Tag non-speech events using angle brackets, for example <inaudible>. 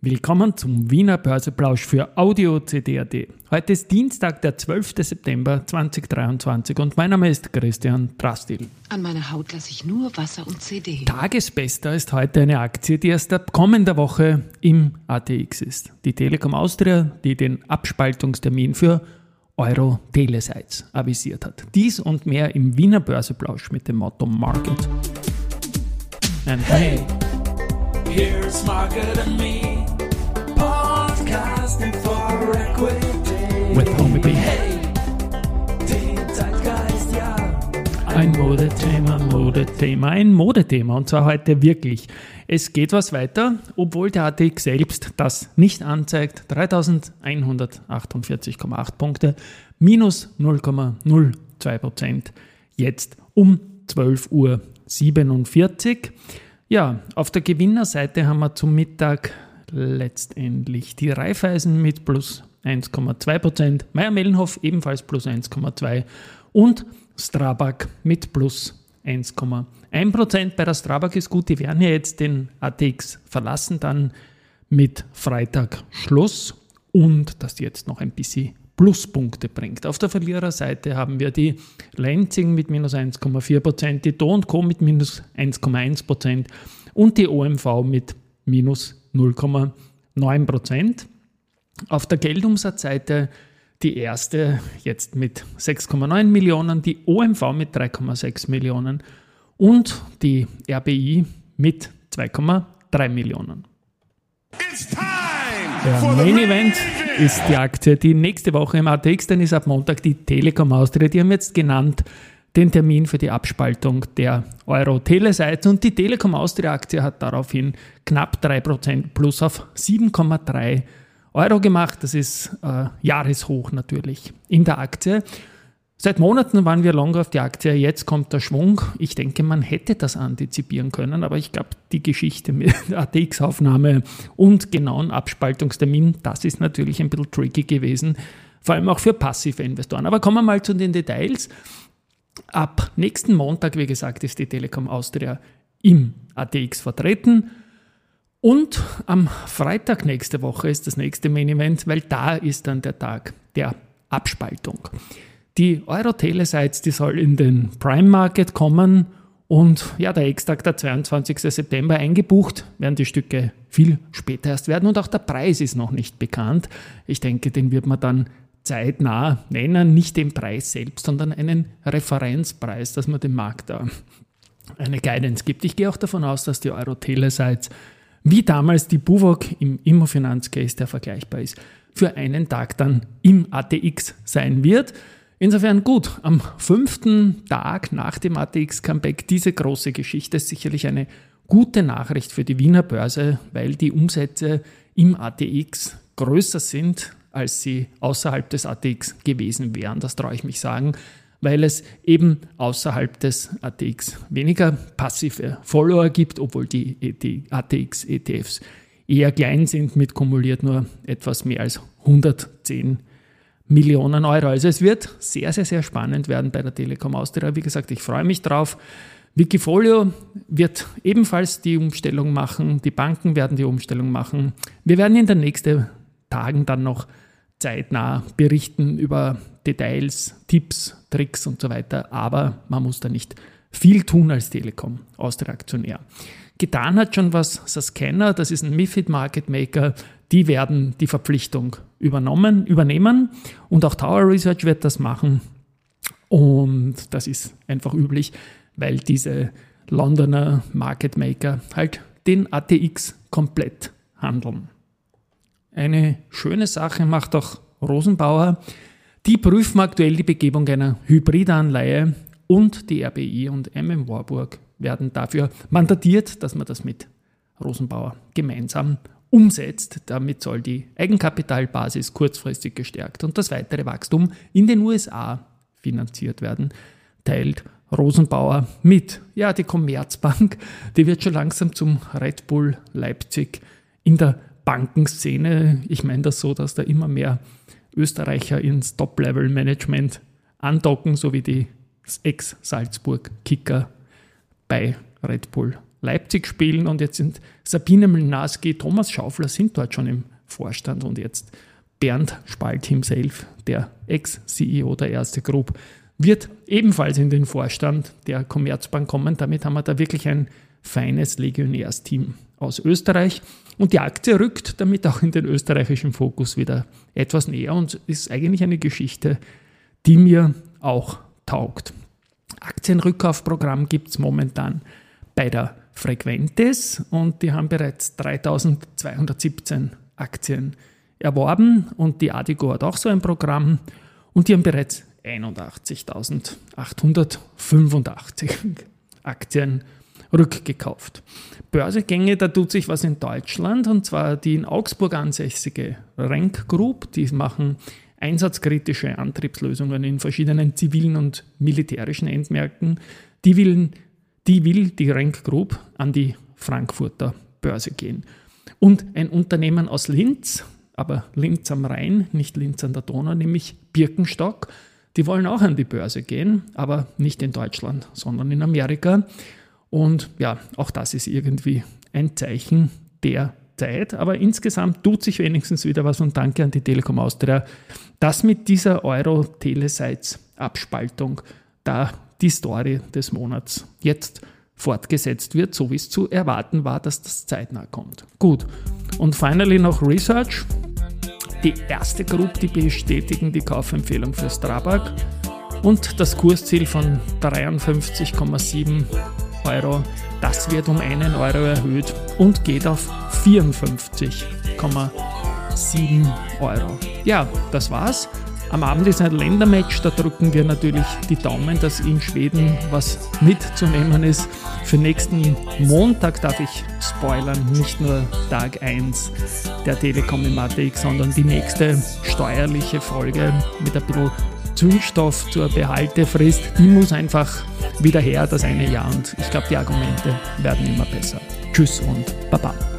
Willkommen zum Wiener Börseplausch für Audio CD.at. Heute ist Dienstag, der 12. September 2023 und mein Name ist Christian Drastil. An meiner Haut lasse ich nur Wasser und CD. Tagesbester ist heute eine Aktie, die erst ab kommender Woche im ATX ist. Die Telekom Austria, die den Abspaltungstermin für Euro Telesites avisiert hat. Dies und mehr im Wiener Börseplausch mit dem Motto Market. And hey, here's Market and me. Modethema, Modethema, ein Modethema. Und zwar heute wirklich. Es geht was weiter, obwohl der ATX selbst das nicht anzeigt. 3148,8 Punkte, minus 0,02 Prozent. Jetzt um 12.47 Uhr. Ja, auf der Gewinnerseite haben wir zum Mittag letztendlich die Raiffeisen mit plus 1,2 Prozent, Meier-Mellenhof ebenfalls plus 1,2 und Strabag mit plus 1,1 Prozent. Bei der Strabag ist gut, die werden ja jetzt den ATX verlassen, dann mit Freitag Schluss und das jetzt noch ein bisschen Pluspunkte bringt. Auf der Verliererseite haben wir die Lenzing mit minus 1,4 Prozent, die Do Co mit minus 1,1 Prozent und die OMV mit minus 0,9 Prozent. Auf der Geldumsatzseite die erste jetzt mit 6,9 Millionen, die OMV mit 3,6 Millionen und die RBI mit 2,3 Millionen. Der Main Event ist die Aktie, die nächste Woche im ATX, dann ist ab Montag die Telekom Austria. Die haben jetzt genannt den Termin für die Abspaltung der Euro-Tele-Seite und die Telekom Austria-Aktie hat daraufhin knapp 3% plus auf 7,3 Euro gemacht. Das ist äh, Jahreshoch natürlich in der Aktie. Seit Monaten waren wir long auf die Aktie, jetzt kommt der Schwung. Ich denke, man hätte das antizipieren können, aber ich glaube, die Geschichte mit <laughs> ATX-Aufnahme und genauen Abspaltungstermin, das ist natürlich ein bisschen tricky gewesen, vor allem auch für passive Investoren. Aber kommen wir mal zu den Details. Ab nächsten Montag, wie gesagt, ist die Telekom Austria im ATX vertreten. Und am Freitag nächste Woche ist das nächste Main Event, weil da ist dann der Tag der Abspaltung. Die Euro-Tele-Sites, die soll in den Prime Market kommen und ja, der Ex-Tag, der 22. September eingebucht, werden die Stücke viel später erst werden und auch der Preis ist noch nicht bekannt. Ich denke, den wird man dann zeitnah nennen, nicht den Preis selbst, sondern einen Referenzpreis, dass man dem Markt da eine Guidance gibt. Ich gehe auch davon aus, dass die Euro-Tele-Sites wie damals die Buwok im Immofinanz-Case, der vergleichbar ist, für einen Tag dann im ATX sein wird. Insofern gut, am fünften Tag nach dem ATX-Comeback diese große Geschichte ist sicherlich eine gute Nachricht für die Wiener Börse, weil die Umsätze im ATX größer sind, als sie außerhalb des ATX gewesen wären. Das traue ich mich sagen weil es eben außerhalb des ATX weniger passive Follower gibt, obwohl die ATX-ETFs eher klein sind, mit kumuliert nur etwas mehr als 110 Millionen Euro. Also es wird sehr, sehr, sehr spannend werden bei der Telekom Austria. Wie gesagt, ich freue mich drauf. Wikifolio wird ebenfalls die Umstellung machen, die Banken werden die Umstellung machen. Wir werden in den nächsten Tagen dann noch zeitnah berichten über Details, Tipps, Tricks und so weiter, aber man muss da nicht viel tun als Telekom, aus der Aktionär. Getan hat schon was Scanner, das ist ein MIFID Market Maker, die werden die Verpflichtung übernommen, übernehmen und auch Tower Research wird das machen und das ist einfach üblich, weil diese Londoner Market Maker halt den ATX komplett handeln. Eine schöne Sache macht auch Rosenbauer. Die prüfen aktuell die Begebung einer Hybridanleihe und die RBI und MM Warburg werden dafür mandatiert, dass man das mit Rosenbauer gemeinsam umsetzt. Damit soll die Eigenkapitalbasis kurzfristig gestärkt und das weitere Wachstum in den USA finanziert werden, teilt Rosenbauer mit. Ja, die Commerzbank, die wird schon langsam zum Red Bull Leipzig in der Bankenszene. Ich meine das so, dass da immer mehr Österreicher ins Top-Level-Management andocken, so wie die Ex-Salzburg-Kicker bei Red Bull Leipzig spielen und jetzt sind Sabine Mlnarsky, Thomas Schaufler sind dort schon im Vorstand und jetzt Bernd Spalt himself, der Ex-CEO der Erste Group, wird ebenfalls in den Vorstand der Commerzbank kommen. Damit haben wir da wirklich ein feines Legionärsteam aus Österreich. Und die Aktie rückt damit auch in den österreichischen Fokus wieder etwas näher und ist eigentlich eine Geschichte, die mir auch taugt. Aktienrückkaufprogramm gibt es momentan bei der Frequentes und die haben bereits 3217 Aktien erworben und die Adigo hat auch so ein Programm und die haben bereits 81.885 Aktien rückgekauft. Börsegänge, da tut sich was in Deutschland und zwar die in Augsburg ansässige Renk Group, die machen einsatzkritische Antriebslösungen in verschiedenen zivilen und militärischen Endmärkten. Die, will, die will die Renk Group an die Frankfurter Börse gehen. Und ein Unternehmen aus Linz, aber Linz am Rhein, nicht Linz an der Donau, nämlich Birkenstock, die wollen auch an die Börse gehen, aber nicht in Deutschland, sondern in Amerika. Und ja, auch das ist irgendwie ein Zeichen der Zeit. Aber insgesamt tut sich wenigstens wieder was und danke an die Telekom Austria, dass mit dieser Euro-Telesites-Abspaltung da die Story des Monats jetzt fortgesetzt wird, so wie es zu erwarten war, dass das zeitnah kommt. Gut. Und finally noch Research. Die erste Gruppe, die bestätigen die Kaufempfehlung für Strabag und das Kursziel von 53,7 Euro. Das wird um einen Euro erhöht und geht auf 54,7 Euro. Ja, das war's. Am Abend ist ein Ländermatch, da drücken wir natürlich die Daumen, dass in Schweden was mitzunehmen ist. Für nächsten Montag darf ich spoilern, nicht nur Tag 1 der Telekom im ATX, sondern die nächste steuerliche Folge mit ein bisschen Zündstoff zur Behaltefrist, die muss einfach wieder her, das eine Jahr. Und ich glaube, die Argumente werden immer besser. Tschüss und Baba.